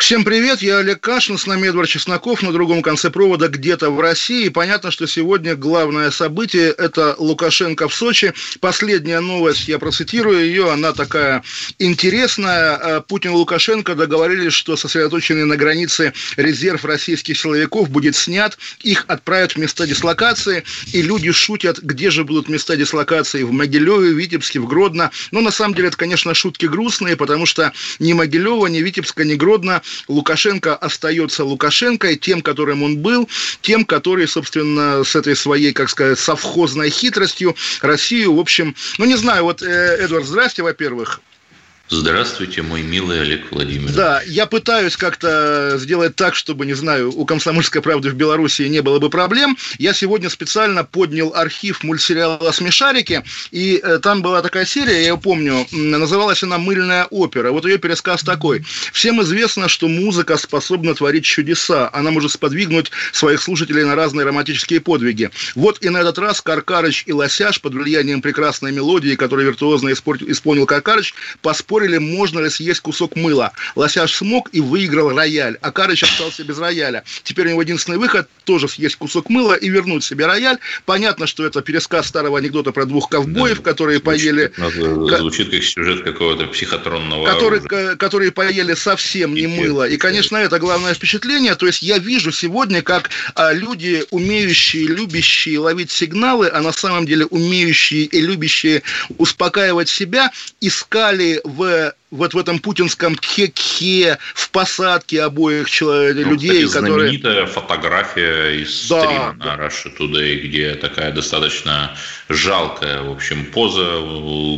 Всем привет, я Олег Кашин, с нами Эдвард Чесноков на другом конце провода где-то в России. Понятно, что сегодня главное событие – это Лукашенко в Сочи. Последняя новость, я процитирую ее, она такая интересная. А Путин и Лукашенко договорились, что сосредоточенный на границе резерв российских силовиков будет снят, их отправят в места дислокации, и люди шутят, где же будут места дислокации, в Могилеве, в Витебске, в Гродно. Но на самом деле это, конечно, шутки грустные, потому что ни Могилева, ни Витебска, ни Гродно Лукашенко остается Лукашенко, тем, которым он был, тем, который, собственно, с этой своей, как сказать, совхозной хитростью Россию, в общем, ну, не знаю, вот, э, Эдвард, здрасте, во-первых. Здравствуйте, мой милый Олег Владимирович. Да, я пытаюсь как-то сделать так, чтобы, не знаю, у «Комсомольской правды» в Беларуси не было бы проблем. Я сегодня специально поднял архив мультсериала «Смешарики», и э, там была такая серия, я ее помню, называлась она «Мыльная опера». Вот ее пересказ такой. Всем известно, что музыка способна творить чудеса. Она может сподвигнуть своих слушателей на разные романтические подвиги. Вот и на этот раз Каркарыч и Лосяш под влиянием прекрасной мелодии, которую виртуозно исполнил Каркарыч, поспорили спорили, можно ли съесть кусок мыла. Лосяш смог и выиграл рояль, а Карыч остался без рояля. Теперь у него единственный выход – тоже съесть кусок мыла и вернуть себе рояль. Понятно, что это пересказ старого анекдота про двух ковбоев, да, которые звучит, поели... Звучит как сюжет какого-то психотронного которые, которые поели совсем не мыло. И, конечно, это главное впечатление. То есть я вижу сегодня, как а, люди, умеющие, любящие ловить сигналы, а на самом деле умеющие и любящие успокаивать себя, искали в the вот в этом путинском тхе в посадке обоих человек, ну, людей, кстати, которые... знаменитая фотография из да, стрима да. на Russia Today, где такая достаточно жалкая, в общем, поза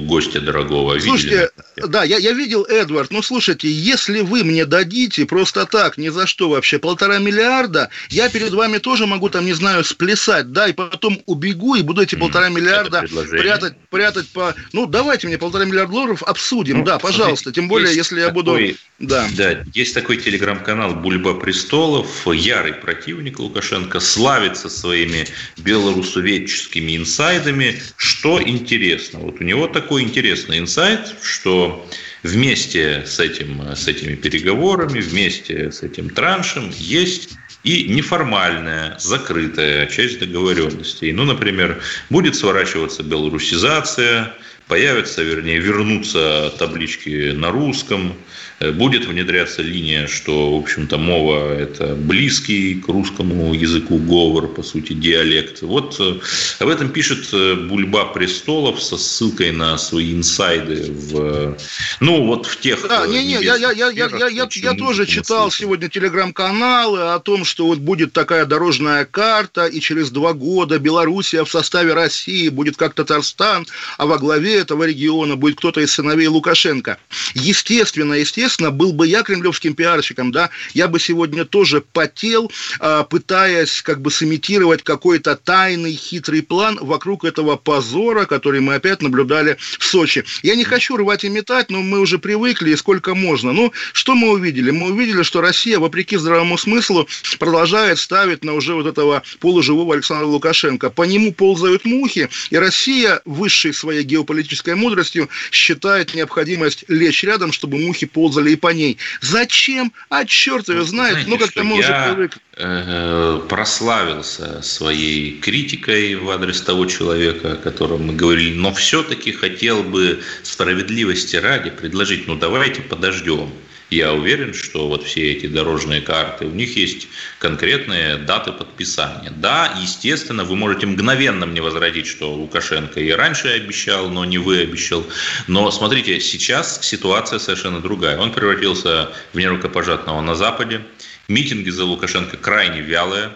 гостя дорогого. Слушайте, Видели? да, я, я видел, Эдвард, ну, слушайте, если вы мне дадите просто так, ни за что вообще, полтора миллиарда, я перед вами тоже могу там, не знаю, сплясать, да, и потом убегу и буду эти полтора миллиарда прятать, прятать по... Ну, давайте мне полтора миллиарда долларов обсудим, ну, да, пожалуйста пожалуйста. Тем более, если я буду... Да. да, есть такой телеграм-канал «Бульба престолов», ярый противник Лукашенко, славится своими белорусоведческими инсайдами. Что интересно? Вот у него такой интересный инсайт, что вместе с, этим, с этими переговорами, вместе с этим траншем есть и неформальная, закрытая часть договоренностей. Ну, например, будет сворачиваться белорусизация, появятся, вернее, вернутся таблички на русском, Э, будет внедряться линия, что, в общем-то, мова – это близкий к русскому языку говор, по сути, диалект. Вот э, об этом пишет э, Бульба Престолов со ссылкой на свои инсайды в, ну, вот в тех... Да, не, не, я, я, я, я, я, я, я тоже читал сегодня телеграм-каналы о том, что вот будет такая дорожная карта, и через два года Белоруссия в составе России будет как Татарстан, а во главе этого региона будет кто-то из сыновей Лукашенко. Естественно, естественно, был бы я кремлевским пиарщиком, да, я бы сегодня тоже потел, а, пытаясь как бы сымитировать какой-то тайный, хитрый план вокруг этого позора, который мы опять наблюдали в Сочи. Я не хочу рвать и метать, но мы уже привыкли, и сколько можно. Ну, что мы увидели? Мы увидели, что Россия, вопреки здравому смыслу, продолжает ставить на уже вот этого полуживого Александра Лукашенко. По нему ползают мухи, и Россия, высшей своей геополитической мудростью, считает необходимость лечь рядом, чтобы мухи ползали и по ней. Зачем? А черт ее знает. Знаете, ну, как-то мы уже привыкли. Э, прославился своей критикой в адрес того человека, о котором мы говорили, но все-таки хотел бы справедливости ради предложить, ну давайте подождем. Я уверен, что вот все эти дорожные карты, у них есть конкретные даты подписания. Да, естественно, вы можете мгновенно мне возразить, что Лукашенко и раньше обещал, но не вы обещал. Но смотрите, сейчас ситуация совершенно другая. Он превратился в нерукопожатного на Западе. Митинги за Лукашенко крайне вялые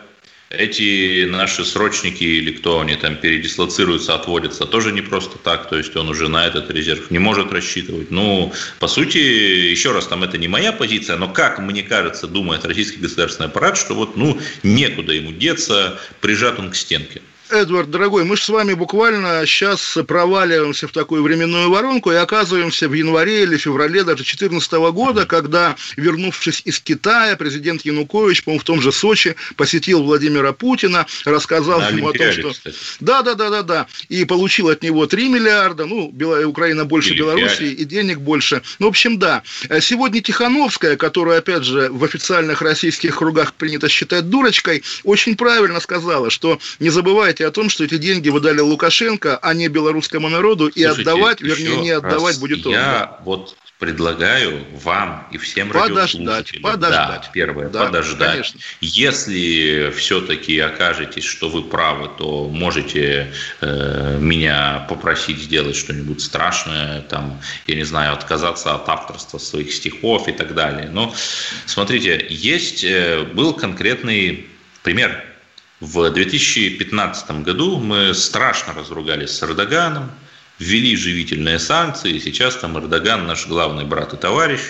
эти наши срочники или кто они там передислоцируются, отводятся, тоже не просто так, то есть он уже на этот резерв не может рассчитывать. Ну, по сути, еще раз, там это не моя позиция, но как, мне кажется, думает российский государственный аппарат, что вот, ну, некуда ему деться, прижат он к стенке. Эдвард, дорогой, мы же с вами буквально сейчас проваливаемся в такую временную воронку и оказываемся в январе или феврале даже 2014 года, когда, вернувшись из Китая, президент Янукович, по-моему, в том же Сочи, посетил Владимира Путина, рассказал На ему о том, что... Кстати. Да, да, да, да, да. И получил от него 3 миллиарда, ну, Украина больше или Белоруссии, 5. и денег больше. Ну, в общем, да. Сегодня Тихановская, которую, опять же, в официальных российских кругах принято считать дурочкой, очень правильно сказала, что не забывайте о том, что эти деньги вы дали Лукашенко, а не белорусскому народу, и Слушайте, отдавать, вернее, не отдавать будет он. Я да. вот предлагаю вам и всем подождать, подождать. Да, первое, да, подождать. Конечно. Если все-таки окажетесь, что вы правы, то можете э, меня попросить сделать что-нибудь страшное, там, я не знаю, отказаться от авторства своих стихов и так далее. Но смотрите, есть э, был конкретный пример. В 2015 году мы страшно разругались с Эрдоганом, ввели живительные санкции, и сейчас там Эрдоган наш главный брат и товарищ.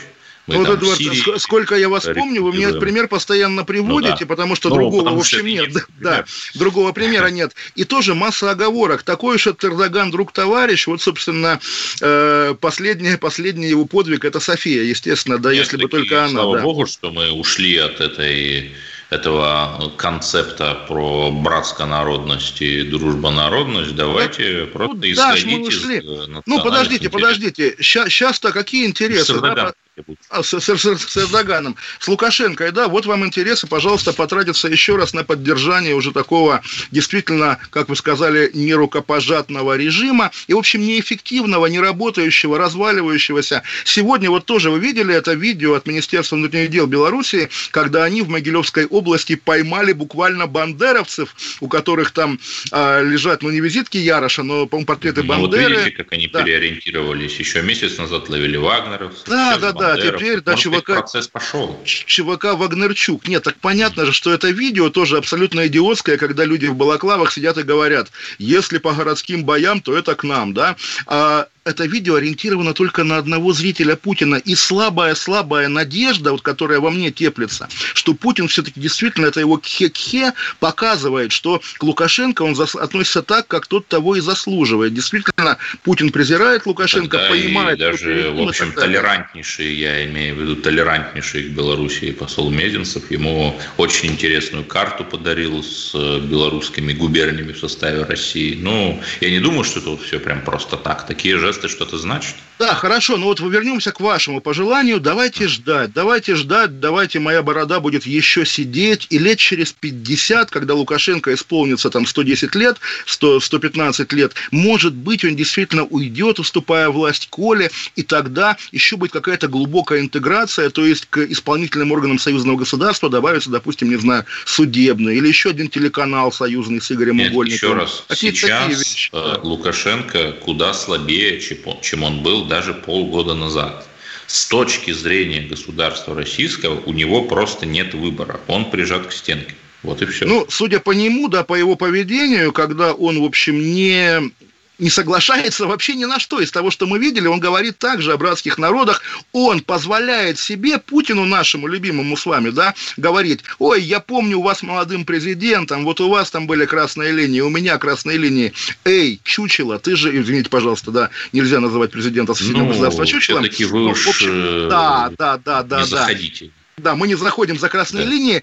Мы вот, Эдуард, Сирии, сколько я вас помню, вы мне этот пример постоянно приводите, ну, да. потому что ну, другого, потому в общем, нет. нет да, другого примера нет. И тоже масса оговорок. Такой уж этот Эрдоган друг-товарищ. Вот, собственно, э, последний, последний его подвиг – это София, естественно, да, нет, если бы только она. Слава да. богу, что мы ушли от этой этого концепта про братсконародность и дружбонародность, давайте ну, просто ну, исходить да, из э, Ну, подождите, интересов. подождите. Сейчас-то какие интересы? Да, а, с, с, с, Эрдоганом, с Лукашенко, да, вот вам интересы, пожалуйста, потратиться еще раз на поддержание уже такого действительно, как вы сказали, нерукопожатного режима и, в общем, неэффективного, неработающего, разваливающегося. Сегодня вот тоже вы видели это видео от Министерства внутренних дел Беларуси, когда они в Могилевской области поймали буквально бандеровцев, у которых там а, лежат, ну, не визитки Яроша, но, по-моему, портреты ну, Бандеры. Вот видите, как они да. переориентировались. Еще месяц назад ловили Вагнеров. Да, да, да да, теперь, да, ЧВК... процесс пошел. ЧВК Вагнерчук. Нет, так понятно же, что это видео тоже абсолютно идиотское, когда люди в балаклавах сидят и говорят, если по городским боям, то это к нам, да. А это видео ориентировано только на одного зрителя Путина. И слабая-слабая надежда, вот, которая во мне теплится, что Путин все-таки действительно, это его кхе-кхе, показывает, что к Лукашенко он относится так, как тот того и заслуживает. Действительно, Путин презирает Лукашенко, Тогда понимает... И даже, в общем, толерантнейший, я имею в виду толерантнейший к Белоруссии посол Мезенцев, ему очень интересную карту подарил с белорусскими губерниями в составе России. Ну, я не думаю, что это вот все прям просто так. Такие же жесты что-то значат? Да, хорошо, но вот вернемся к вашему пожеланию. Давайте ждать, давайте ждать, давайте моя борода будет еще сидеть. И лет через 50, когда Лукашенко исполнится там 110 лет, 100, 115 лет, может быть, он действительно уйдет, уступая власть Коле, и тогда еще будет какая-то глубокая интеграция, то есть к исполнительным органам союзного государства добавится, допустим, не знаю, судебный или еще один телеканал союзный с Игорем Нет, Угольником. еще раз, Какие сейчас э, Лукашенко куда слабее, чем он был даже полгода назад. С точки зрения государства российского у него просто нет выбора. Он прижат к стенке. Вот и все. Ну, судя по нему, да, по его поведению, когда он, в общем, не не соглашается вообще ни на что из того, что мы видели. Он говорит также о братских народах. Он позволяет себе, Путину нашему любимому с вами, да, говорить, ой, я помню у вас молодым президентом, вот у вас там были красные линии, у меня красные линии. Эй, чучело, ты же, извините, пожалуйста, да, нельзя называть президента соседнего ну, государства чучелом. Вы ну, уж общем, э, да, да, да, да, не да. заходите. Да, мы не заходим за красные да. линии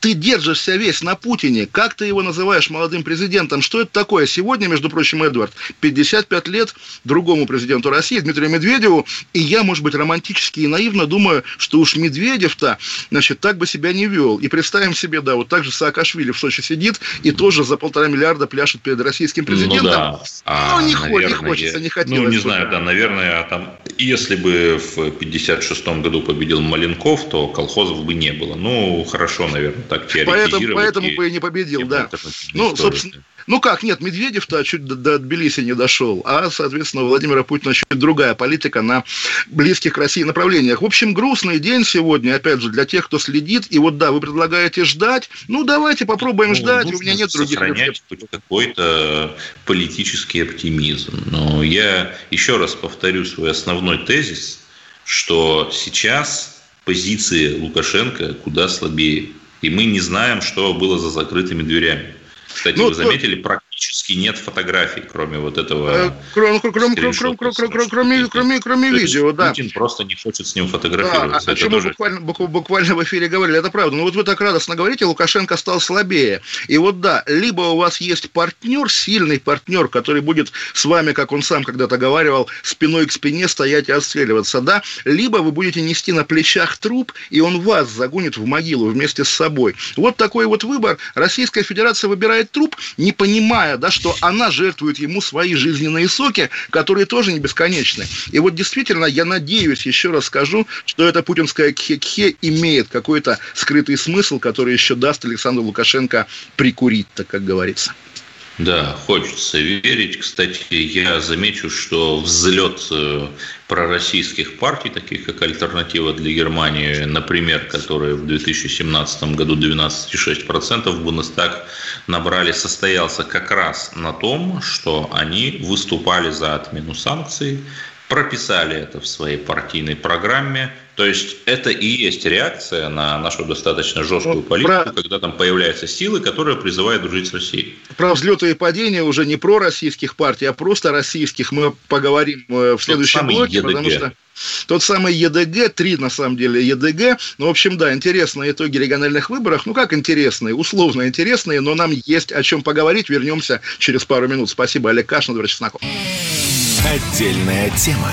ты держишься весь на Путине, как ты его называешь молодым президентом, что это такое? Сегодня, между прочим, Эдвард, 55 лет другому президенту России, Дмитрию Медведеву, и я, может быть, романтически и наивно думаю, что уж Медведев-то, значит, так бы себя не вел. И представим себе, да, вот так же Саакашвили в Сочи сидит и тоже за полтора миллиарда пляшет перед российским президентом. Ну, да. а, ну не, наверное, не хочется, не хотелось. Ну, не бы. знаю, да, наверное, там, если бы в 56 году победил Маленков, то колхозов бы не было. Ну, хорошо, наверное, так теоретизировать. Поэтому, поэтому и, бы и не победил, и да. Ну, собственно, ну как, нет, Медведев-то чуть до, до Тбилиси не дошел, а, соответственно, у Владимира Путина чуть другая политика на близких к России направлениях. В общем, грустный день сегодня, опять же, для тех, кто следит. И вот да, вы предлагаете ждать. Ну, давайте попробуем ну, ждать, у меня нет других сохранять хоть какой-то политический оптимизм. Но я еще раз повторю свой основной тезис, что сейчас позиции Лукашенко куда слабее. И мы не знаем, что было за закрытыми дверями. Кстати, ну, вы заметили, практически практически нет фотографий, кроме вот этого. Э, кроме, кроме, кроме, кроме, кроме, кроме, кроме видео, да. Путин просто не хочет с ним фотографироваться. Да, о чем мы буквально, буквально в эфире говорили, это правда. Но вот вы так радостно говорите, Лукашенко стал слабее. И вот да, либо у вас есть партнер, сильный партнер, который будет с вами, как он сам когда-то говаривал, спиной к спине стоять и отстреливаться, да, либо вы будете нести на плечах труп, и он вас загонит в могилу вместе с собой. Вот такой вот выбор. Российская Федерация выбирает труп, не понимая, да, что она жертвует ему свои жизненные соки, которые тоже не бесконечны. И вот действительно, я надеюсь, еще раз скажу, что эта путинская кхе-кхе имеет какой-то скрытый смысл, который еще даст Александру Лукашенко прикурить, так как говорится. Да, хочется верить. Кстати, я замечу, что взлет э, пророссийских партий, таких как «Альтернатива для Германии», например, которые в 2017 году 12,6% в Бундестаг набрали, состоялся как раз на том, что они выступали за отмену санкций, прописали это в своей партийной программе. То есть это и есть реакция на нашу достаточно жесткую политику, про... когда там появляются силы, которые призывают дружить с Россией. Про взлеты и падения уже не про российских партий, а просто российских мы поговорим э, в следующем блоке, ЕДГ. потому что тот самый ЕДГ, три на самом деле ЕДГ. Ну, в общем, да, интересные итоги региональных выборов. Ну, как интересные, условно интересные, но нам есть о чем поговорить. Вернемся через пару минут. Спасибо, Олег Кашин, Дмитрий Чесноков. Отдельная тема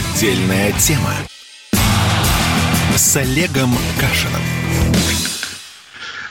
Отдельная тема с Олегом Кашиным.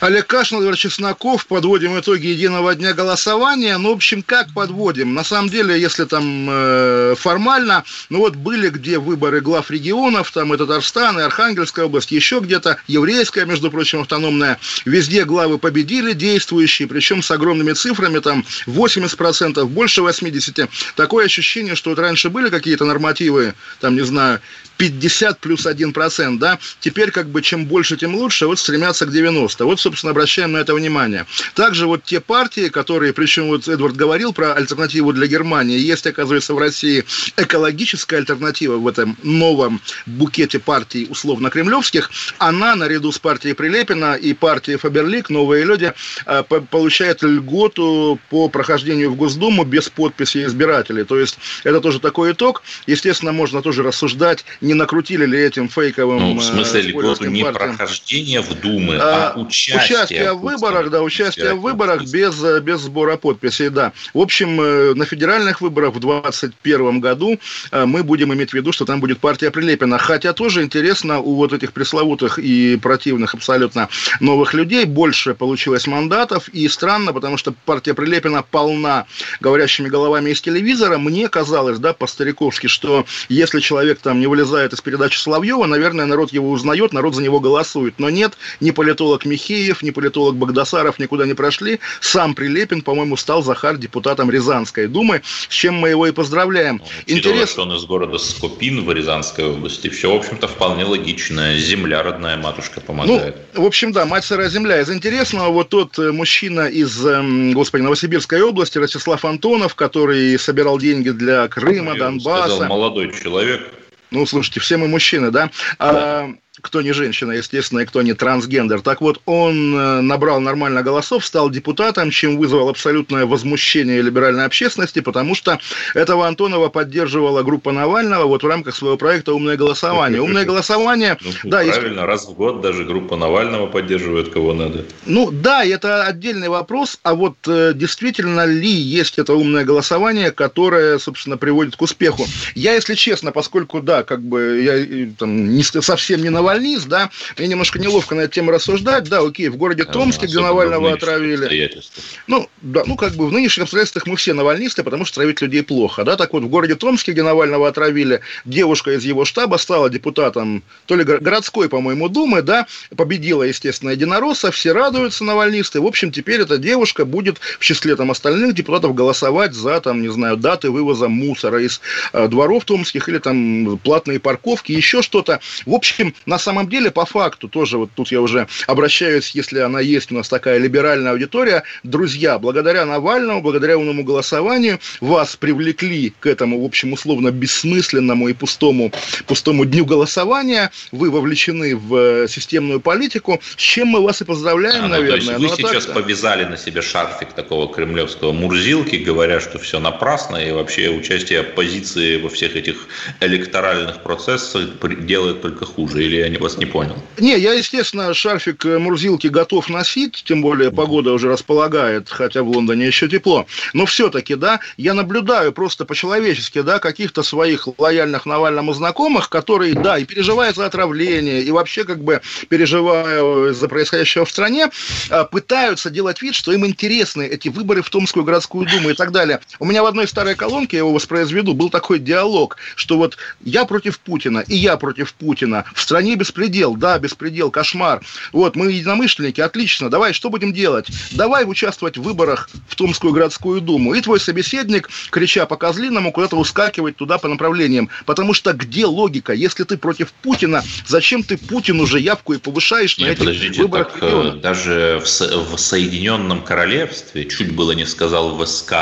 Олег Кашин, Владимир Чесноков. Подводим итоги единого дня голосования. Ну, в общем, как подводим? На самом деле, если там э, формально, ну вот были где выборы глав регионов, там и Татарстан, и Архангельская область, еще где-то, еврейская, между прочим, автономная. Везде главы победили действующие, причем с огромными цифрами, там 80%, больше 80%. Такое ощущение, что вот раньше были какие-то нормативы, там, не знаю, 50 плюс 1%, да, теперь как бы чем больше, тем лучше, вот стремятся к 90. Вот, собственно, обращаем на это внимание. Также вот те партии, которые, причем вот Эдвард говорил про альтернативу для Германии, есть, оказывается, в России экологическая альтернатива в этом новом букете партий условно-кремлевских, она наряду с партией Прилепина и партией Фаберлик, новые люди, э, получает льготу по прохождению в Госдуму без подписи избирателей. То есть это тоже такой итог. Естественно, можно тоже рассуждать, не накрутили ли этим фейковым... Ну, в смысле, льготу не партиям. прохождение в Думы, а, а участие. Участие в выборах, да, участие в выборах без, без сбора подписей, да. В общем, э, на федеральных выборах в 2021 году э, мы будем иметь в виду, что там будет партия Прилепина. Хотя тоже интересно, у вот этих пресловутых и противных абсолютно новых людей больше получилось мандатов. И странно, потому что партия Прилепина полна говорящими головами из телевизора. Мне казалось, да, по-стариковски, что если человек там не вылезает вылезает из передачи Соловьева, наверное, народ его узнает, народ за него голосует. Но нет, ни политолог Михеев, ни политолог Богдасаров никуда не прошли. Сам Прилепин, по-моему, стал Захар депутатом Рязанской Думы, с чем мы его и поздравляем. Ну, Интересно, что он из города Скопин в Рязанской области. Все, в общем-то, вполне логично. Земля родная, матушка помогает. Ну, в общем, да, мать сырая земля. Из интересного, вот тот э, мужчина из, эм, господи, Новосибирской области, Ростислав Антонов, который собирал деньги для Крыма, Донбасса. Сказал, молодой человек. Ну, слушайте, все мы мужчины, да? А, кто не женщина, естественно, и кто не трансгендер. Так вот, он э, набрал нормально голосов, стал депутатом, чем вызвал абсолютное возмущение либеральной общественности, потому что этого Антонова поддерживала группа Навального вот в рамках своего проекта «Умное голосование». «Умное голосование», ну, да, правильно, есть... раз в год даже группа Навального поддерживает кого надо. Ну, да, это отдельный вопрос, а вот э, действительно ли есть это умное голосование, которое, собственно, приводит к успеху? Я, если честно, поскольку, да, как бы я там не, совсем не Навальный, навальнист, да, мне немножко неловко на эту тему рассуждать, да, окей, в городе Томске, где Навального отравили. Ну, да, ну, как бы в нынешних обстоятельствах мы все навальнисты, потому что травить людей плохо, да, так вот, в городе Томске, где Навального отравили, девушка из его штаба стала депутатом то ли городской, по-моему, думы, да, победила, естественно, единоросса, все радуются навальнисты, в общем, теперь эта девушка будет в числе там остальных депутатов голосовать за, там, не знаю, даты вывоза мусора из э, дворов томских или там платные парковки, еще что-то. В общем, на самом деле, по факту, тоже вот тут я уже обращаюсь, если она есть у нас такая либеральная аудитория, друзья, благодаря Навальному, благодаря умному голосованию, вас привлекли к этому, в общем, условно бессмысленному и пустому, пустому дню голосования, вы вовлечены в э, системную политику, с чем мы вас и поздравляем, а, ну, наверное. То есть вы Но сейчас так, повязали на себе шарфик такого кремлевского мурзилки, говоря, что все напрасно, и вообще участие оппозиции во всех этих электоральных процессах делает только хуже, или я вас не понял? Не, я, естественно, шарфик э, мурзилки готов носить, тем более погода уже располагает, хотя в Лондоне еще тепло. Но все-таки, да, я наблюдаю просто по-человечески, да, каких-то своих лояльных Навальному знакомых, которые, да, и переживают за отравление, и вообще как бы переживая за происходящего в стране, а, пытаются делать вид, что им интересны эти выборы в Томскую городскую думу и так далее. У меня в одной старой колонке, я его воспроизведу, был такой диалог, что вот я против Путина, и я против Путина, в стране беспредел, да, беспредел, кошмар. Вот, мы единомышленники, отлично, давай, что будем делать? Давай участвовать в выборах в Томскую городскую думу. И твой собеседник, крича по козлиному, куда-то ускакивать туда по направлениям. Потому что где логика? Если ты против Путина, зачем ты Путину же явку и повышаешь Нет, на этих подождите, выборах так, региона? Даже в, в Соединенном Королевстве, чуть было не сказал в СК,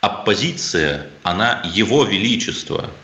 оппозиция, она его величество –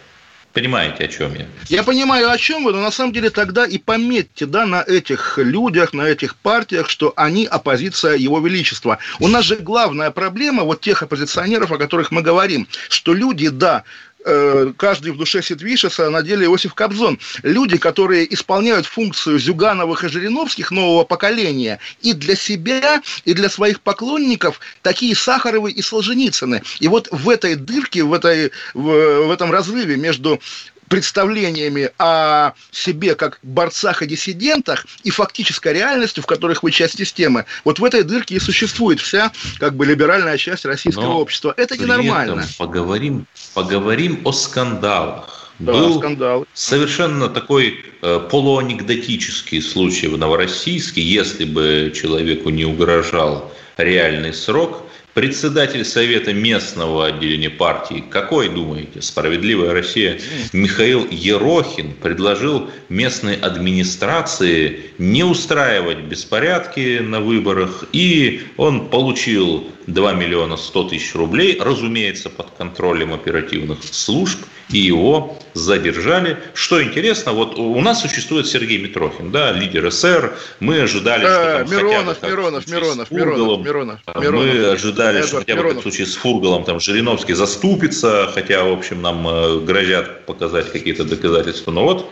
Понимаете, о чем я? Я понимаю, о чем вы, но на самом деле тогда и пометьте, да, на этих людях, на этих партиях, что они оппозиция Его Величества. У нас же главная проблема вот тех оппозиционеров, о которых мы говорим, что люди, да, Э, каждый в душе Сидвишеса, а на деле Иосиф Кобзон. Люди, которые исполняют функцию Зюгановых и Жириновских нового поколения и для себя, и для своих поклонников такие Сахаровы и Солженицыны. И вот в этой дырке, в, этой, в, в этом разрыве между представлениями о себе как борцах и диссидентах и фактической реальностью, в которых вы часть системы, вот в этой дырке и существует вся как бы либеральная часть российского Но общества. Это ненормально. Поговорим, поговорим о скандалах. Да, Был скандал. совершенно такой э, полуанекдотический случай в Новороссийске, если бы человеку не угрожал реальный срок, председатель Совета местного отделения партии, какой, думаете, «Справедливая Россия», Михаил Ерохин предложил местной администрации не устраивать беспорядки на выборах, и он получил 2 миллиона 100 тысяч рублей, разумеется, под контролем оперативных служб, и его задержали. Что интересно, вот у нас существует Сергей Митрохин, да, лидер СССР. Мы ожидали, что там Миронов, хотя бы, Миронов, Миронов, Миронов, Миронов, Миронов, Мы ожидали, что хотя бы в случае с Фургалом там Жириновский заступится, хотя, в общем, нам э, грозят показать какие-то доказательства. Но вот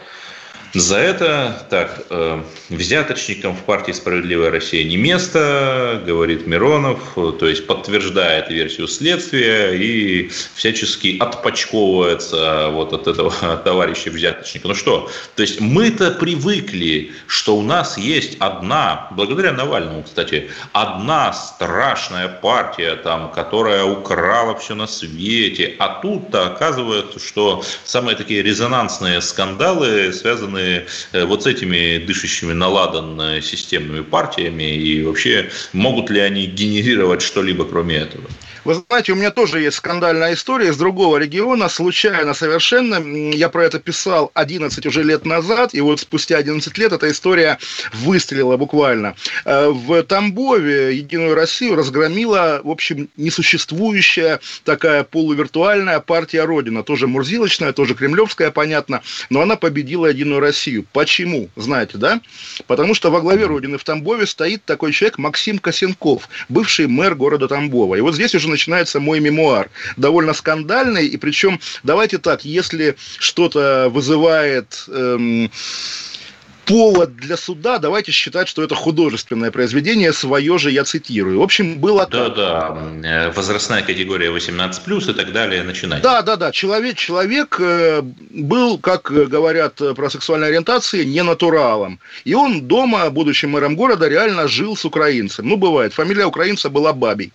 за это, так, э, взяточникам в партии «Справедливая Россия» не место, говорит Миронов, то есть подтверждает версию следствия и всячески отпочковывается вот от этого товарища взяточника. Ну что, то есть мы-то привыкли, что у нас есть одна, благодаря Навальному, кстати, одна страшная партия, там, которая украла все на свете, а тут-то оказывается, что самые такие резонансные скандалы связаны Э, вот с этими дышащими на системными партиями и вообще могут ли они генерировать что-либо кроме этого? Вы знаете, у меня тоже есть скандальная история из другого региона, случайно совершенно. Я про это писал 11 уже лет назад, и вот спустя 11 лет эта история выстрелила буквально. Э, в Тамбове Единую Россию разгромила, в общем, несуществующая такая полувиртуальная партия Родина, тоже мурзилочная, тоже кремлевская, понятно, но она победила Единую Россию. Почему? Знаете, да? Потому что во главе Родины в Тамбове стоит такой человек Максим Косенков, бывший мэр города Тамбова. И вот здесь уже начинается мой мемуар. Довольно скандальный, и причем, давайте так, если что-то вызывает... Эм, повод для суда, давайте считать, что это художественное произведение, свое же я цитирую. В общем, было Да, да, э, возрастная категория 18+, и так далее, начинать. Да, да, да, человек, человек э, был, как говорят про сексуальной ориентации, не натуралом. И он дома, будучи мэром города, реально жил с украинцем. Ну, бывает, фамилия украинца была Бабий.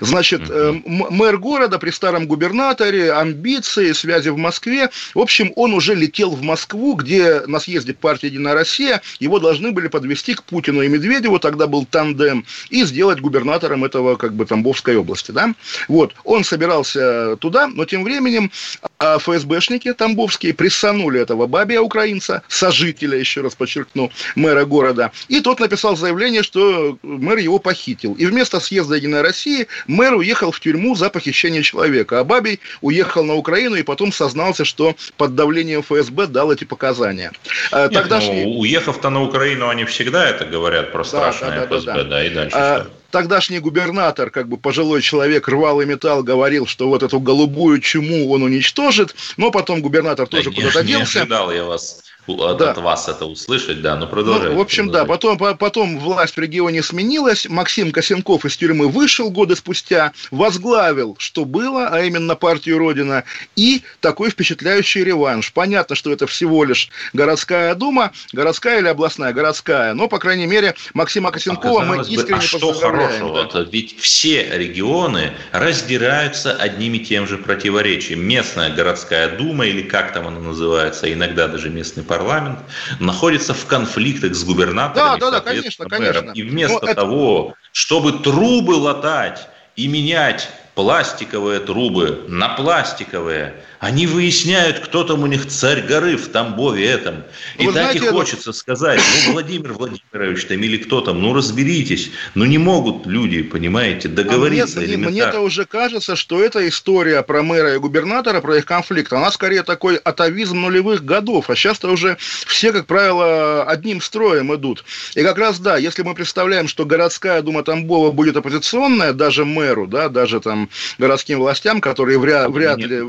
Значит, э, мэр города при старом губернаторе, амбиции, связи в Москве. В общем, он уже летел в Москву, где на съезде партии «Единая Россия» его должны были подвести к Путину и Медведеву, тогда был тандем, и сделать губернатором этого, как бы, Тамбовской области, да. Вот, он собирался туда, но тем временем а, ФСБшники тамбовские прессанули этого бабия украинца, сожителя, еще раз подчеркну, мэра города, и тот написал заявление, что мэр его похитил. И вместо съезда «Единая Россия» мэр уехал в тюрьму за похищение человека, а Бабий уехал на Украину и потом сознался, что под давлением ФСБ дал эти показания. А, Нет, Тогдашний... ну, уехав-то на Украину, они всегда это говорят про страшное да, да, ФСБ, да, да. да, и дальше а, что? тогдашний губернатор, как бы пожилой человек, рвал и металл, говорил, что вот эту голубую чуму он уничтожит, но потом губернатор тоже да, куда-то делся. Не ожидал я вас от, да. от вас это услышать, да, но ну, продолжайте. Ну, в общем, продолжайте. да, потом, потом власть в регионе сменилась, Максим Косенков из тюрьмы вышел годы спустя, возглавил, что было, а именно партию Родина, и такой впечатляющий реванш. Понятно, что это всего лишь городская дума, городская или областная, городская, но, по крайней мере, Максима Косенкова мы искренне бы, а что хорошего? Да. Ведь все регионы раздираются одним и тем же противоречием. Местная городская дума, или как там она называется, иногда даже местный парламент, парламент находится в конфликтах с губернатором. Да, да, да, конечно, конечно. И вместо Но того, это... чтобы трубы латать и менять пластиковые трубы на пластиковые. Они выясняют, кто там у них царь горы в Тамбове этом. И Вы так знаете, и хочется это... сказать, ну, Владимир Владимирович там или кто там, ну, разберитесь. Ну, не могут люди, понимаете, договориться а мне, Мне-то уже кажется, что эта история про мэра и губернатора, про их конфликт, она скорее такой атовизм нулевых годов. А сейчас-то уже все, как правило, одним строем идут. И как раз, да, если мы представляем, что городская дума Тамбова будет оппозиционная, даже мэру, да, даже там городским властям, которые вряд, вряд ли...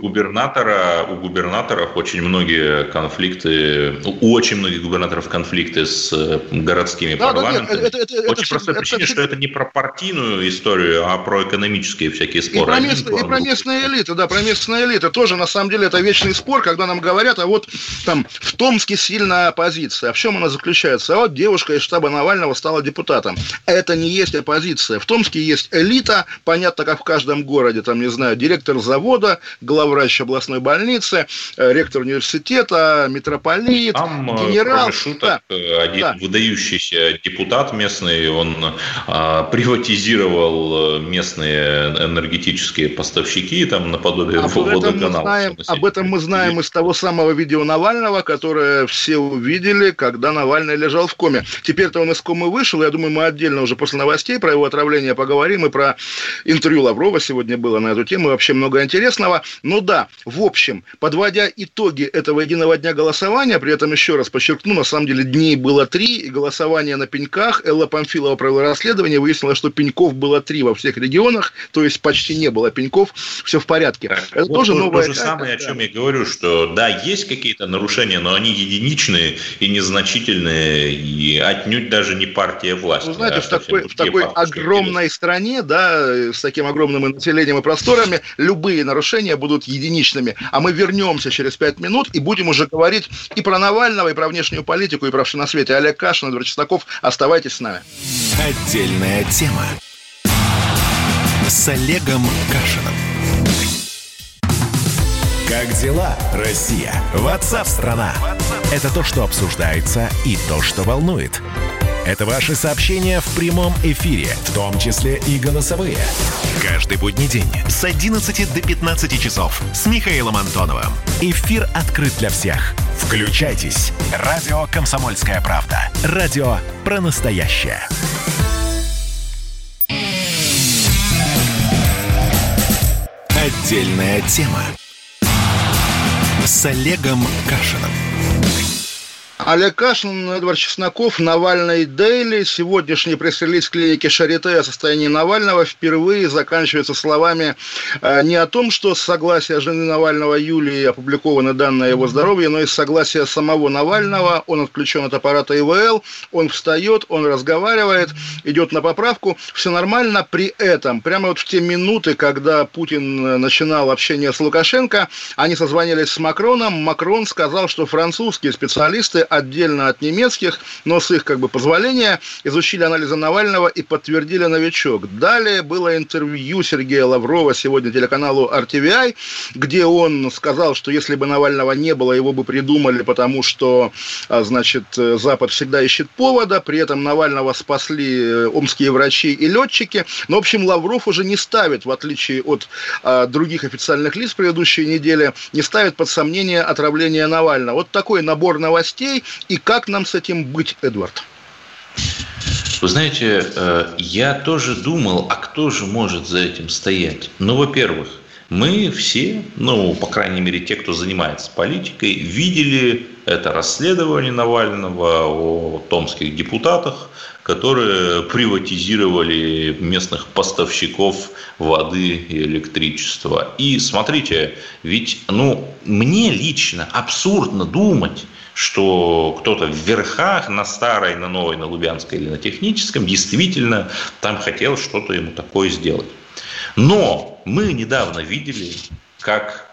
Губернатора, у губернаторов очень многие конфликты, у очень многих губернаторов конфликты с э, городскими да, парламентами. Да, нет, это, это, очень это, простой это, причине, это, что это не про партийную историю, а про экономические всякие споры. И про, мест, и про местные элиты, да, про местные элиты. Тоже, на самом деле, это вечный спор, когда нам говорят, а вот там в Томске сильная оппозиция. А в чем она заключается? А вот девушка из штаба Навального стала депутатом. Это не есть оппозиция. В Томске есть элита, понятно, как в каждом городе, там, не знаю, директор завода, главврач областной больницы, э, ректор университета, митрополит, там, э, генерал. шуток, да, э, один да. выдающийся депутат местный, он а, приватизировал местные энергетические поставщики, там, наподобие об водоканала. Мы знаем, об этом мы знаем из того самого видео Навального, которое все увидели, когда Навальный лежал в коме. Теперь-то он из комы вышел, я думаю, мы отдельно уже после новостей про его отравление поговорим и про интервью Лаврова сегодня сегодня было на эту тему, вообще много интересного. Но да, в общем, подводя итоги этого единого дня голосования, при этом еще раз подчеркну, на самом деле дней было три, и голосование на пеньках, Элла Памфилова провела расследование, выяснила, что пеньков было три во всех регионах, то есть почти не было пеньков, все в порядке. Это вот тоже то, новое... То же самое, о чем я говорю, что да, есть какие-то нарушения, но они единичные и незначительные, и отнюдь даже не партия власти. Вы знаете, а в такой, в такой огромной стране, да, с таким огромным населением и просторами, любые нарушения будут единичными. А мы вернемся через пять минут и будем уже говорить и про Навального, и про внешнюю политику, и про все на свете. Олег Кашин, Эдвард Чесноков. Оставайтесь с нами. Отдельная тема с Олегом Кашином. Как дела, Россия? Ватсап-страна! Это то, что обсуждается и то, что волнует. Это ваши сообщения в прямом эфире, в том числе и голосовые. Каждый будний день с 11 до 15 часов с Михаилом Антоновым. Эфир открыт для всех. Включайтесь. Радио «Комсомольская правда». Радио про настоящее. Отдельная тема с Олегом Кашиным. Олег Кашин, Эдвард Чесноков, Навальный Дейли. Сегодняшний пресс-релиз клиники Шарите о состоянии Навального впервые заканчивается словами э, не о том, что с согласия жены Навального Юлии опубликованы данные его здоровье, но и с согласия самого Навального. Он отключен от аппарата ИВЛ, он встает, он разговаривает, идет на поправку. Все нормально. При этом, прямо вот в те минуты, когда Путин начинал общение с Лукашенко, они созвонились с Макроном. Макрон сказал, что французские специалисты отдельно от немецких, но с их как бы позволения, изучили анализы Навального и подтвердили новичок. Далее было интервью Сергея Лаврова сегодня телеканалу RTVI, где он сказал, что если бы Навального не было, его бы придумали, потому что, а, значит, Запад всегда ищет повода, при этом Навального спасли э, омские врачи и летчики. Но, в общем, Лавров уже не ставит, в отличие от а, других официальных лиц предыдущей недели, не ставит под сомнение отравление Навального. Вот такой набор новостей. И как нам с этим быть, Эдвард? Вы знаете, э, я тоже думал, а кто же может за этим стоять? Ну, во-первых, мы все, ну, по крайней мере, те, кто занимается политикой, видели это расследование Навального о томских депутатах, которые приватизировали местных поставщиков воды и электричества. И смотрите, ведь, ну, мне лично абсурдно думать, что кто-то в верхах на старой, на новой, на Лубянской или на техническом действительно там хотел что-то ему такое сделать. Но мы недавно видели, как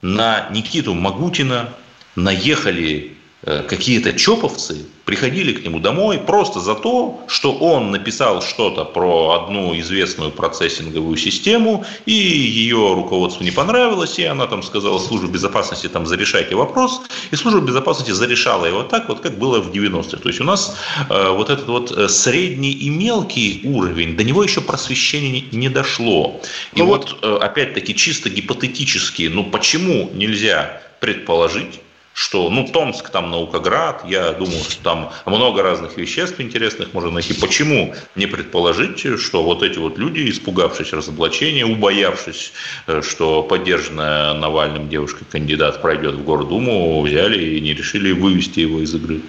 на Никиту Магутина наехали какие-то чоповцы, приходили к нему домой просто за то, что он написал что-то про одну известную процессинговую систему, и ее руководству не понравилось, и она там сказала службе безопасности, там, зарешайте вопрос, и служба безопасности зарешала его так, вот как было в 90-х. То есть у нас э, вот этот вот э, средний и мелкий уровень, до него еще просвещение не, не дошло. И ну вот, вот э, опять-таки чисто гипотетически, ну почему нельзя предположить, что, ну, Томск, там Наукоград, я думаю, что там много разных веществ интересных можно найти. Почему не предположить, что вот эти вот люди, испугавшись разоблачения, убоявшись, э, что поддержанная Навальным девушка-кандидат пройдет в Гордуму, взяли и не решили вывести его из игры?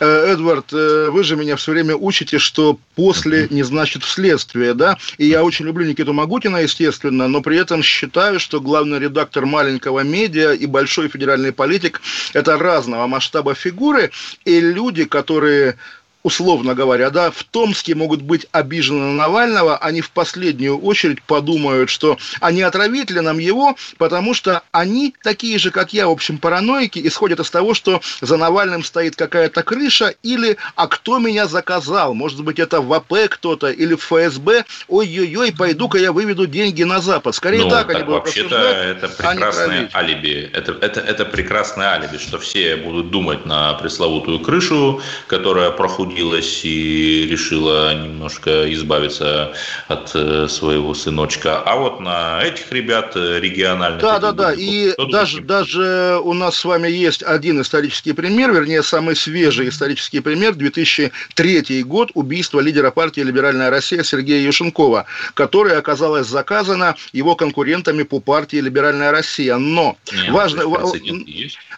Э, Эдвард, э, вы же меня все время учите, что после не значит вследствие, да? И я очень люблю Никиту Магутина, естественно, но при этом считаю, что главный редактор маленького медиа и большой федеральный политик – это разного масштаба фигуры, и люди, которые условно говоря, да, в Томске могут быть обижены на Навального, они в последнюю очередь подумают, что они отравили нам его, потому что они такие же, как я, в общем, параноики, исходят из того, что за Навальным стоит какая-то крыша, или «а кто меня заказал?» Может быть, это в АП кто-то или в ФСБ. Ой-ой-ой, пойду-ка я выведу деньги на Запад. Скорее ну, так, так они будут Вообще-то это а прекрасное алиби. Это, это, это прекрасное алиби, что все будут думать на пресловутую крышу, которая прохудила пробудилась и решила немножко избавиться от э, своего сыночка. А вот на этих ребят э, региональных... Да, да, да. И даже, даже у нас с вами есть один исторический пример, вернее, самый свежий исторический пример, 2003 год, убийство лидера партии «Либеральная Россия» Сергея Юшенкова, которое оказалось заказано его конкурентами по партии «Либеральная Россия». Но Нет, важно,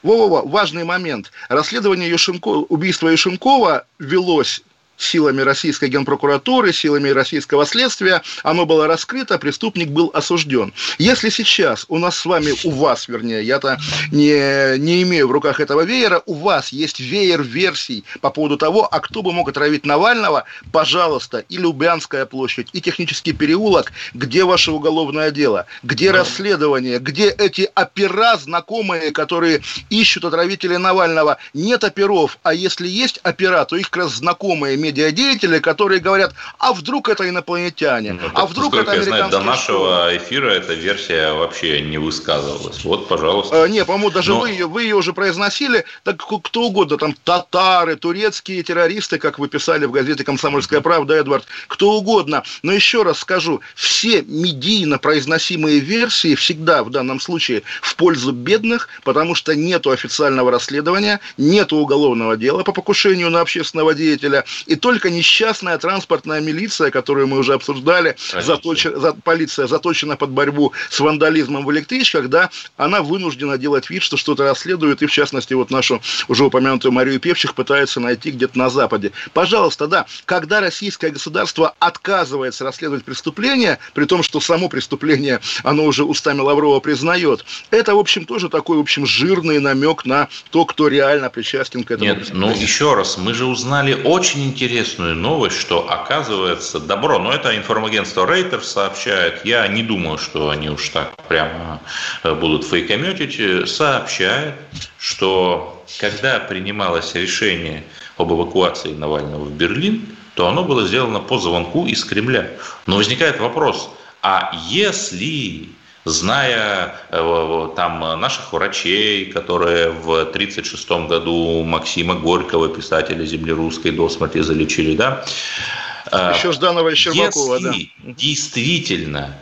во-во-во, важный момент. Расследование Юшенко, убийства Юшенкова valores силами российской генпрокуратуры, силами российского следствия, оно было раскрыто, преступник был осужден. Если сейчас у нас с вами, у вас, вернее, я-то не, не имею в руках этого веера, у вас есть веер версий по поводу того, а кто бы мог отравить Навального, пожалуйста, и Лубянская площадь, и Технический переулок, где ваше уголовное дело, где да. расследование, где эти опера знакомые, которые ищут отравителей Навального, нет оперов, а если есть опера, то их как раз знакомые медиадеятели, которые говорят, а вдруг это инопланетяне, ну, а вдруг это американские я знаю, До нашего эфира эта версия вообще не высказывалась. Вот, пожалуйста. А, не, по-моему, даже Но... вы, ее, вы ее уже произносили, так кто угодно, там татары, турецкие террористы, как вы писали в газете «Комсомольская правда», Эдвард, кто угодно. Но еще раз скажу, все медийно произносимые версии всегда в данном случае в пользу бедных, потому что нету официального расследования, нету уголовного дела по покушению на общественного деятеля, и И только несчастная транспортная милиция, которую мы уже обсуждали, заточ... за... полиция заточена под борьбу с вандализмом в электричках, да, она вынуждена делать вид, что что-то расследует, и в частности вот нашу уже упомянутую Марию Певчих пытается найти где-то на Западе. Пожалуйста, да, когда российское государство отказывается расследовать преступление, при том, что само преступление, оно уже устами Лаврова признает, это, в общем, тоже такой, в общем, жирный намек на то, кто реально причастен к этому. Нет, ну еще раз, мы же узнали очень интересную новость, что оказывается добро, но это информагентство Рейтер сообщает, я не думаю, что они уж так прямо э, будут фейкометить, сообщает, что когда принималось решение об эвакуации Навального в Берлин, то оно было сделано по звонку из Кремля. Но возникает вопрос, а если зная э, там наших врачей, которые в 1936 году Максима Горького, писателя земли русской, до смерти залечили, да? Еще Жданова и Щербакова, Если да. действительно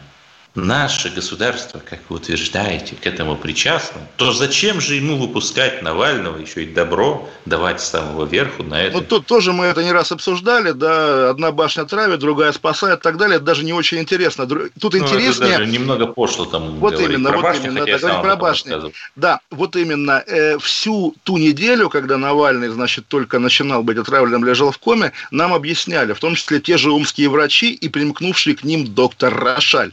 наше государство, как вы утверждаете, к этому причастно, то зачем же ему выпускать Навального, еще и добро давать с самого верху на это? Ну, тут тоже мы это не раз обсуждали, да, одна башня травит, другая спасает и так далее, это даже не очень интересно. Тут ну, интереснее... Даже немного пошло там Вот именно, про вот башню, именно, да, говорим про башню. Да, вот именно, э, всю ту неделю, когда Навальный, значит, только начинал быть отравленным, лежал в коме, нам объясняли, в том числе те же омские врачи и примкнувший к ним доктор Рошаль,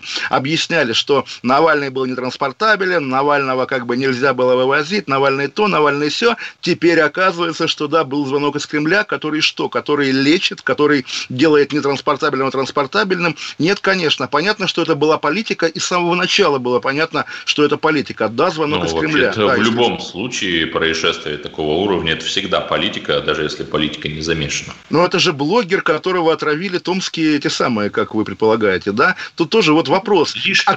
объясняли, что Навальный был нетранспортабелен, Навального как бы нельзя было вывозить, Навальный то, Навальный все. Теперь оказывается, что да, был звонок из Кремля, который что? Который лечит, который делает нетранспортабельным транспортабельным. Нет, конечно. Понятно, что это была политика, и с самого начала было понятно, что это политика. Да, звонок ну, из Кремля. Да, в любом случае происшествие такого уровня это всегда политика, даже если политика не замешана. Но это же блогер, которого отравили томские эти самые, как вы предполагаете, да? Тут тоже вот вопрос лишь о,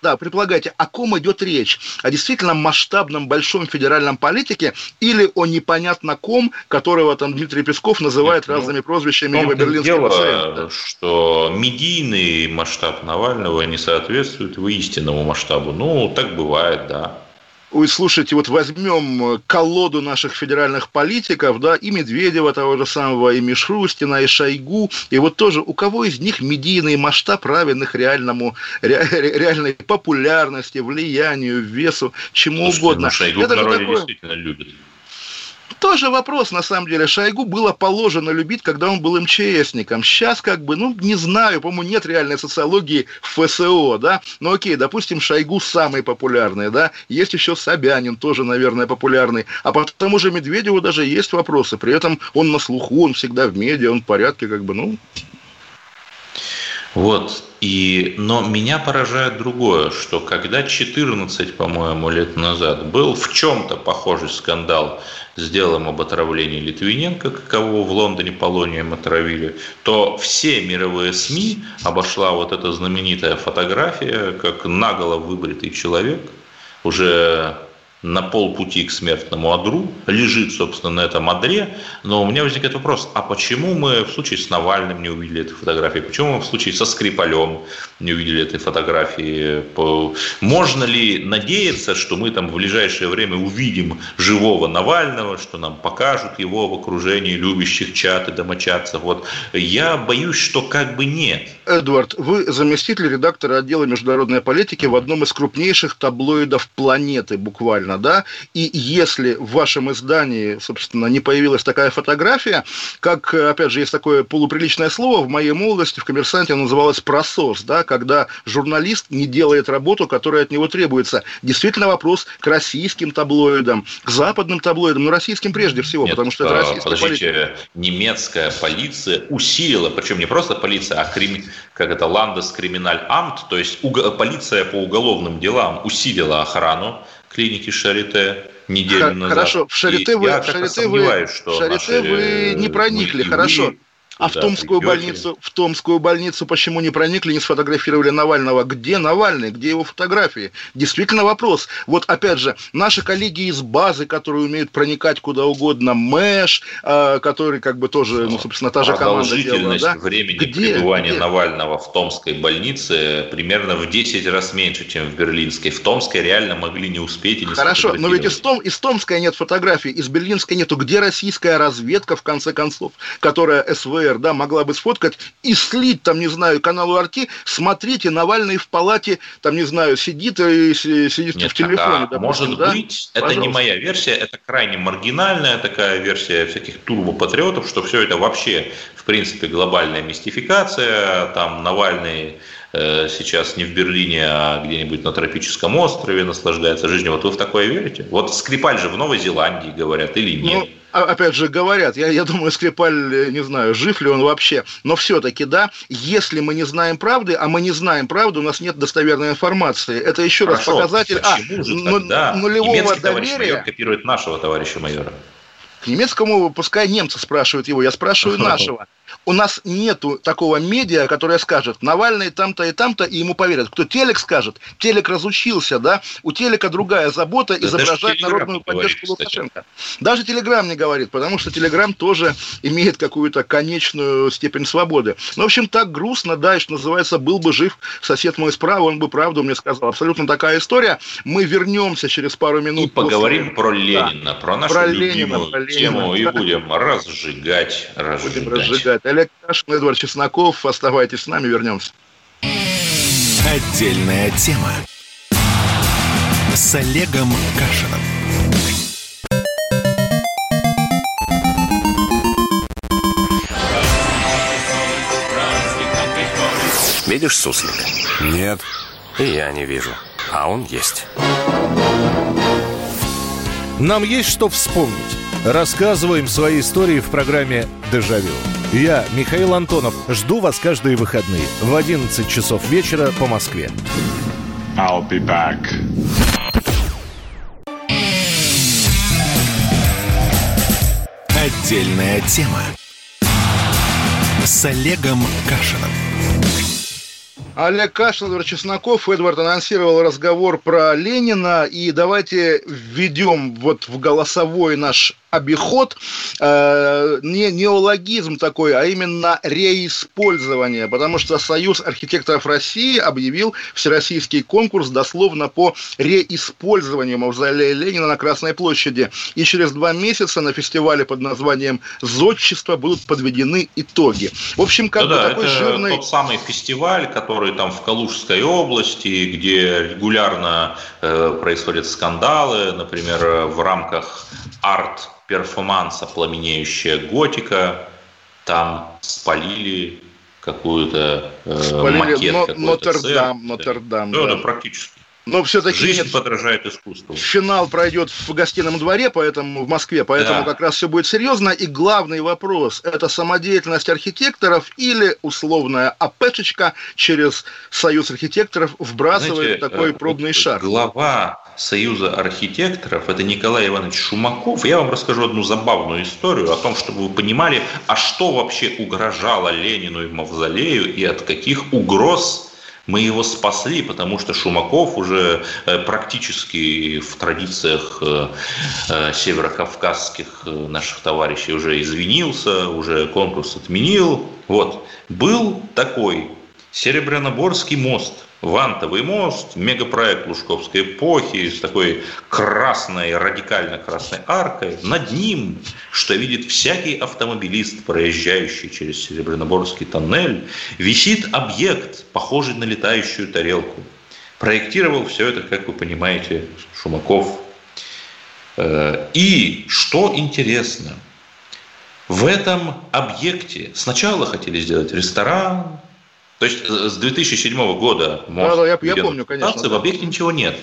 да, предполагаете, о ком идет речь? О действительно масштабном большом федеральном политике или о непонятно ком, которого там Дмитрий Песков называет Нет, ну, разными ну, прозвищами либо берлинским дело, пациентом? что медийный масштаб Навального не соответствует его истинному масштабу. Ну, так бывает, да. Ой, слушайте, вот возьмем э, колоду наших федеральных политиков, да, и Медведева того же самого, и Мишустина, и Шойгу, и вот тоже у кого из них медийный масштаб равен их реальному, ре, реальной популярности, влиянию, весу, чему Слушайте, угодно. Ну, Шойгу Это в народе такое... действительно любит. Тоже вопрос, на самом деле. Шойгу было положено любить, когда он был МЧСником. Сейчас, как бы, ну, не знаю, по-моему, нет реальной социологии в ФСО, да. Ну, окей, допустим, Шойгу самый популярный, да. Есть еще Собянин, тоже, наверное, популярный. А по тому же Медведеву даже есть вопросы. При этом он на слуху, он всегда в медиа, он в порядке, как бы, ну, вот. И, но меня поражает другое, что когда 14, по-моему, лет назад был в чем-то похожий скандал с делом об отравлении Литвиненко, кого в Лондоне полонием отравили, то все мировые СМИ обошла вот эта знаменитая фотография, как наголо выбритый человек, уже на полпути к смертному одру, лежит, собственно, на этом одре. Но у меня возникает вопрос, а почему мы в случае с Навальным не увидели этой фотографии? Почему мы в случае со Скрипалем не увидели этой фотографии? Можно ли надеяться, что мы там в ближайшее время увидим живого Навального, что нам покажут его в окружении любящих чат и домочадцев? Вот я боюсь, что как бы нет. Эдвард, вы заместитель редактора отдела международной политики в одном из крупнейших таблоидов планеты, буквально да, и если в вашем издании, собственно, не появилась такая фотография, как, опять же, есть такое полуприличное слово, в моей молодости в «Коммерсанте» называлось «просос», да, когда журналист не делает работу, которая от него требуется. Действительно вопрос к российским таблоидам, к западным таблоидам, но российским прежде всего, Нет, потому что это российская подождите, политика. немецкая полиция усилила, причем не просто полиция, а крим... как это, Ландес Криминаль Амт, то есть полиция по уголовным делам усилила охрану клиники Шарите неделю Х- назад. Хорошо, в Шарите вы, в Шарите вы, что Шарите вы не проникли, мы, хорошо. А в Томскую придете. больницу, в Томскую больницу почему не проникли, не сфотографировали Навального? Где Навальный? Где его фотографии? Действительно вопрос. Вот опять же, наши коллеги из базы, которые умеют проникать куда угодно, МЭШ, э, который как бы тоже, ну, собственно, та же команда делала, да? времени где, пребывания где? Навального в Томской больнице примерно в 10 раз меньше, чем в Берлинской. В Томской реально могли не успеть и не Хорошо, но ведь из, Том, из Томской нет фотографий, из Берлинской нету. Где российская разведка, в конце концов, которая СВР, да, могла бы сфоткать и слить, там, не знаю, каналу Арти, смотрите, Навальный в палате, там, не знаю, сидит и сидит Нет, в телефоне. А, допустим, может да? быть, это Пожалуйста. не моя версия, это крайне маргинальная такая версия всяких турбопатриотов, что все это вообще, в принципе, глобальная мистификация, там Навальный сейчас не в Берлине, а где-нибудь на тропическом острове наслаждается жизнью. Вот вы в такое верите? Вот Скрипаль же в Новой Зеландии, говорят, или нет? Ну, опять же, говорят, я, я думаю, Скрипаль, э, не знаю, жив ли он вообще, но все-таки, да, если мы не знаем правды, а мы не знаем правды, у нас нет достоверной информации, это еще Хорошо, раз показатель а, ну, нулевого Немецкий доверия. товарищ майор копирует нашего товарища майора. К немецкому, пускай немцы спрашивают его, я спрашиваю нашего у нас нету такого медиа, которое скажет, Навальный там-то и там-то, и ему поверят. Кто телек скажет, телек разучился, да, у телека другая забота да изображать народную поддержку говорит, Лукашенко. Даже Телеграм не говорит, потому что Телеграм тоже имеет какую-то конечную степень свободы. Ну, в общем, так грустно, да, и что называется, был бы жив сосед мой справа, он бы правду мне сказал. Абсолютно такая история. Мы вернемся через пару минут. И поговорим после... про Ленина, да. про нашу про любимую Ленина, про тему, Ленина. и будем разжигать, разжигать. Будем разжигать Олег Кашин, Эдвард Чесноков. Оставайтесь с нами, вернемся. Отдельная тема с Олегом Кашиным. Видишь суслик? Нет. И я не вижу. А он есть. Нам есть что вспомнить. Рассказываем свои истории в программе «Дежавю». Я, Михаил Антонов, жду вас каждые выходные в 11 часов вечера по Москве. I'll be back. Отдельная тема с Олегом Кашиным. Олег Кашин, Эдвард Чесноков. Эдвард анонсировал разговор про Ленина. И давайте введем вот в голосовой наш обиход, э, не неологизм такой, а именно реиспользование, потому что Союз архитекторов России объявил всероссийский конкурс дословно по реиспользованию мавзолея Ленина на Красной площади. И через два месяца на фестивале под названием «Зодчество» будут подведены итоги. В общем, как ну, бы да, такой это жирный... тот самый фестиваль, который там в Калужской области, где регулярно э, происходят скандалы, например, в рамках арт перформанса «Пламенеющая готика», там спалили какую-то э, макет но, Нотр-Дам, Нотр-Дам. Да, да, да, практически. Но все-таки Жизнь нет, подражает искусству. Финал пройдет в гостином дворе, поэтому в Москве, поэтому да. как раз все будет серьезно. И главный вопрос – это самодеятельность архитекторов или условная АПшечка через Союз архитекторов вбрасывает Знаете, такой э, пробный шар. Глава Союза архитекторов – это Николай Иванович Шумаков. Я вам расскажу одну забавную историю о том, чтобы вы понимали, а что вообще угрожало Ленину и Мавзолею и от каких угроз мы его спасли, потому что Шумаков уже э, практически в традициях э, э, северокавказских наших товарищей уже извинился, уже конкурс отменил. Вот. Был такой Серебряноборский мост – Вантовый мост, мегапроект Лужковской эпохи с такой красной, радикально красной аркой. Над ним, что видит всякий автомобилист, проезжающий через Серебряноборский тоннель, висит объект, похожий на летающую тарелку. Проектировал все это, как вы понимаете, Шумаков. Э, и что интересно, в этом объекте сначала хотели сделать ресторан, то есть э, с 2007 года мост да, да, я, я помню, конечно, в объекте ничего нет.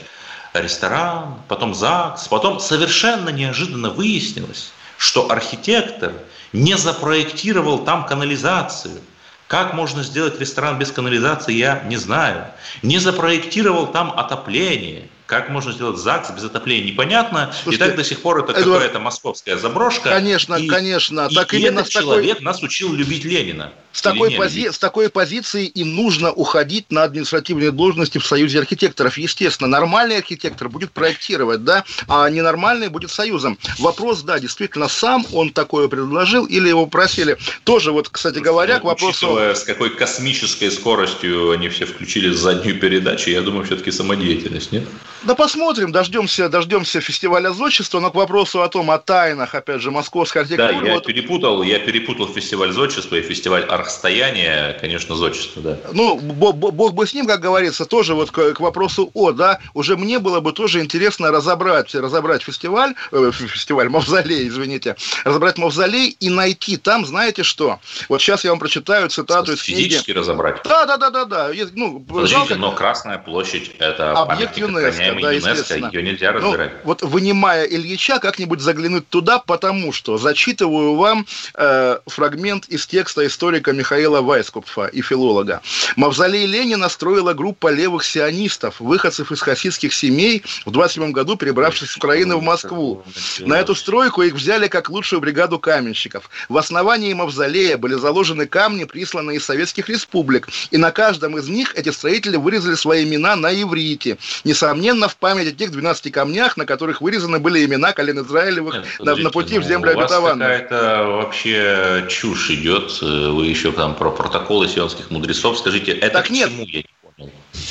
Ресторан, потом ЗАГС, потом совершенно неожиданно выяснилось, что архитектор не запроектировал там канализацию. Как можно сделать ресторан без канализации, я не знаю. Не запроектировал там отопление – Как можно сделать ЗАГС без отопления, непонятно. Слушайте, и так до сих пор это Эдуард... какая-то московская заброшка. Конечно, и, конечно. И, так и именно этот такой... человек нас учил любить Ленина. С такой, пози... с такой позиции им нужно уходить на административные должности в Союзе архитекторов. Естественно, нормальный архитектор будет проектировать, да, а ненормальный будет союзом. Вопрос, да, действительно, сам он такое предложил или его просили. Тоже вот, кстати говоря, к вопросу... Учитывая, с какой космической скоростью они все включили заднюю передачу, я думаю, все-таки самодеятельность, нет? Да посмотрим, дождемся, дождемся фестиваля зодчества, но к вопросу о том, о тайнах, опять же, московской архитектуры... Да, я вот... перепутал, я перепутал фестиваль зодчества и фестиваль расстояние, конечно, зодчество, да. Ну, бог, бог бы с ним, как говорится, тоже вот к, к вопросу о, да, уже мне было бы тоже интересно разобрать, разобрать фестиваль, э, фестиваль Мавзолей, извините, разобрать Мавзолей и найти там, знаете что? Вот сейчас я вам прочитаю цитату из книги. Физически разобрать? Да, да, да, да, да. Ну, Подождите, жалко... но Красная площадь – это объект ЮНЕСКО, да, ЮНЕСКО, ее нельзя ну, разбирать. Ну, вот вынимая Ильича, как-нибудь заглянуть туда, потому что зачитываю вам э, фрагмент из текста историка Михаила Вайскопфа и филолога. Мавзолей Ленина строила группа левых сионистов, выходцев из хасидских семей, в 27 году перебравшись с Украины в Москву. На эту стройку их взяли как лучшую бригаду каменщиков. В основании Мавзолея были заложены камни, присланные из советских республик, и на каждом из них эти строители вырезали свои имена на иврите. Несомненно, в память о тех 12 камнях, на которых вырезаны были имена колен Израилевых Нет, на, на пути в ну, землю обетованную. какая-то вообще чушь идет. Вы еще там про протоколы сионских мудрецов. Скажите, это так к нет. чему я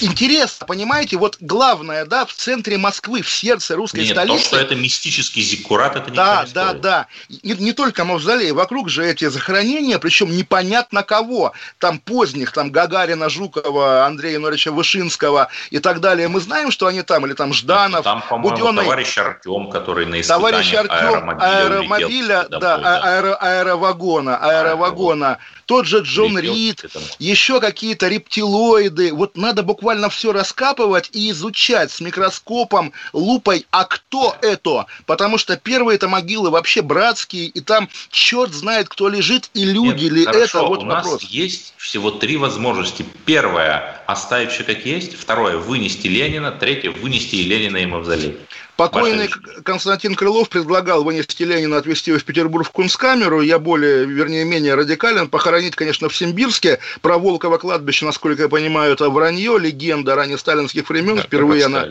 интересно, понимаете, вот главное, да, в центре Москвы, в сердце русской Нет, столицы. то, что это мистический зиккурат, это Да, не да, да. Не, не только мавзолей, вокруг же эти захоронения, причем непонятно кого. Там поздних, там Гагарина, Жукова, Андрея Януаревича Вышинского и так далее. Мы знаем, что они там, или там Жданов, Там, по-моему, Буденный... товарищ Артем, который на Товарищ Артем, аэромобиля, аэромобиля да, аэро, аэровагона, аэровагона. Тот же Джон Рид, еще какие-то рептилоиды. Вот надо буквально все раскапывать и изучать с микроскопом, лупой, а кто это? Потому что первые это могилы вообще братские, и там черт знает, кто лежит, и люди Нет, ли хорошо, это. Вот у вопрос. нас есть всего три возможности. Первое – оставить все как есть. Второе – вынести Ленина. Третье – вынести и Ленина и Мавзолей. Покойный Константин Крылов предлагал вынести Ленина, отвезти его в Петербург в Кунсткамеру. Я более, вернее, менее радикален. Похоронить, конечно, в Симбирске. Про Волково кладбище, насколько я понимаю, это вранье, легенда ранее сталинских времен. Да, впервые она,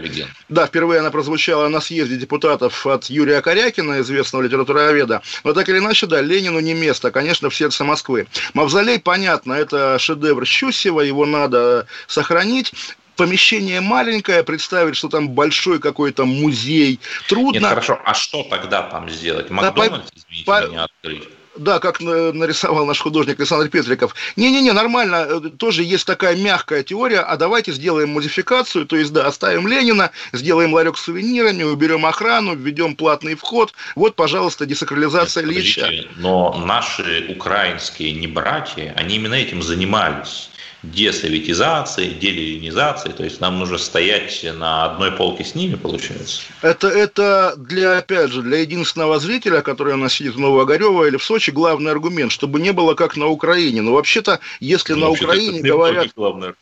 да, впервые она прозвучала на съезде депутатов от Юрия Корякина, известного литературоведа. Но так или иначе, да, Ленину не место, конечно, в сердце Москвы. Мавзолей, понятно, это шедевр Щусева, его надо сохранить помещение маленькое, представить, что там большой какой-то музей, трудно. Нет, хорошо, а что тогда там сделать? Макдональдс, да, извините по... меня, открыть? Да, как нарисовал наш художник Александр Петриков. Не-не-не, нормально, э, тоже есть такая мягкая теория, а давайте сделаем модификацию, то есть, да, оставим Ленина, сделаем ларек с сувенирами, уберем охрану, введем платный вход. Вот, пожалуйста, десакрализация Нет, Ильича. Но наши украинские небратья, они именно этим занимались десоветизации, делинизации, то есть нам нужно стоять на одной полке с ними, получается? Это, это для, опять же, для единственного зрителя, который у нас сидит в Новоогарево или в Сочи, главный аргумент, чтобы не было как на Украине. Но вообще-то, если ну, на Украине говорят... Главный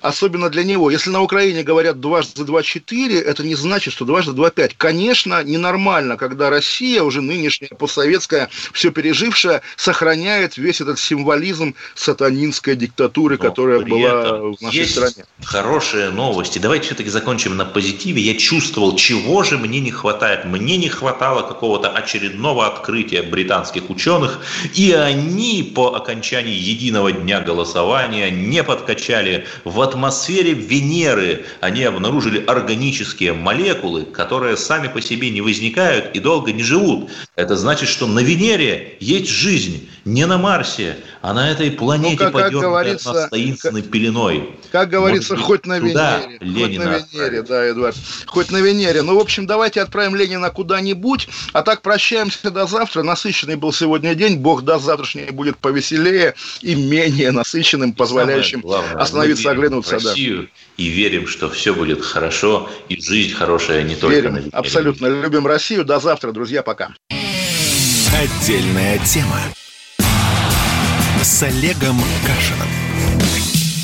особенно для него. Если на Украине говорят дважды два четыре, это не значит, что дважды два пять. Конечно, ненормально, когда Россия, уже нынешняя, постсоветская, все пережившая, сохраняет весь этот символизм сатанинской диктатуры, Но которая была в нашей есть стране. хорошие новости. Давайте все-таки закончим на позитиве. Я чувствовал, чего же мне не хватает. Мне не хватало какого-то очередного открытия британских ученых, и они по окончании единого дня голосования не подкачали в атмосфере Венеры они обнаружили органические молекулы, которые сами по себе не возникают и долго не живут. Это значит, что на Венере есть жизнь, не на Марсе, а на этой планете ну, как, от нас таинственной как, пеленой. Как говорится, быть, хоть на Венере. Ленина хоть на Венере, да, Эдуард. Хоть на Венере. Ну, в общем, давайте отправим Ленина куда-нибудь, а так прощаемся до завтра. Насыщенный был сегодня день. Бог даст, завтрашний будет повеселее и менее насыщенным, позволяющим главное, остановиться, оглянуться. Россию да. и верим, что все будет хорошо, и жизнь хорошая не только верим, на Венере. Абсолютно. Любим Россию. До завтра, друзья. Пока. Отдельная тема с Олегом Кашиным.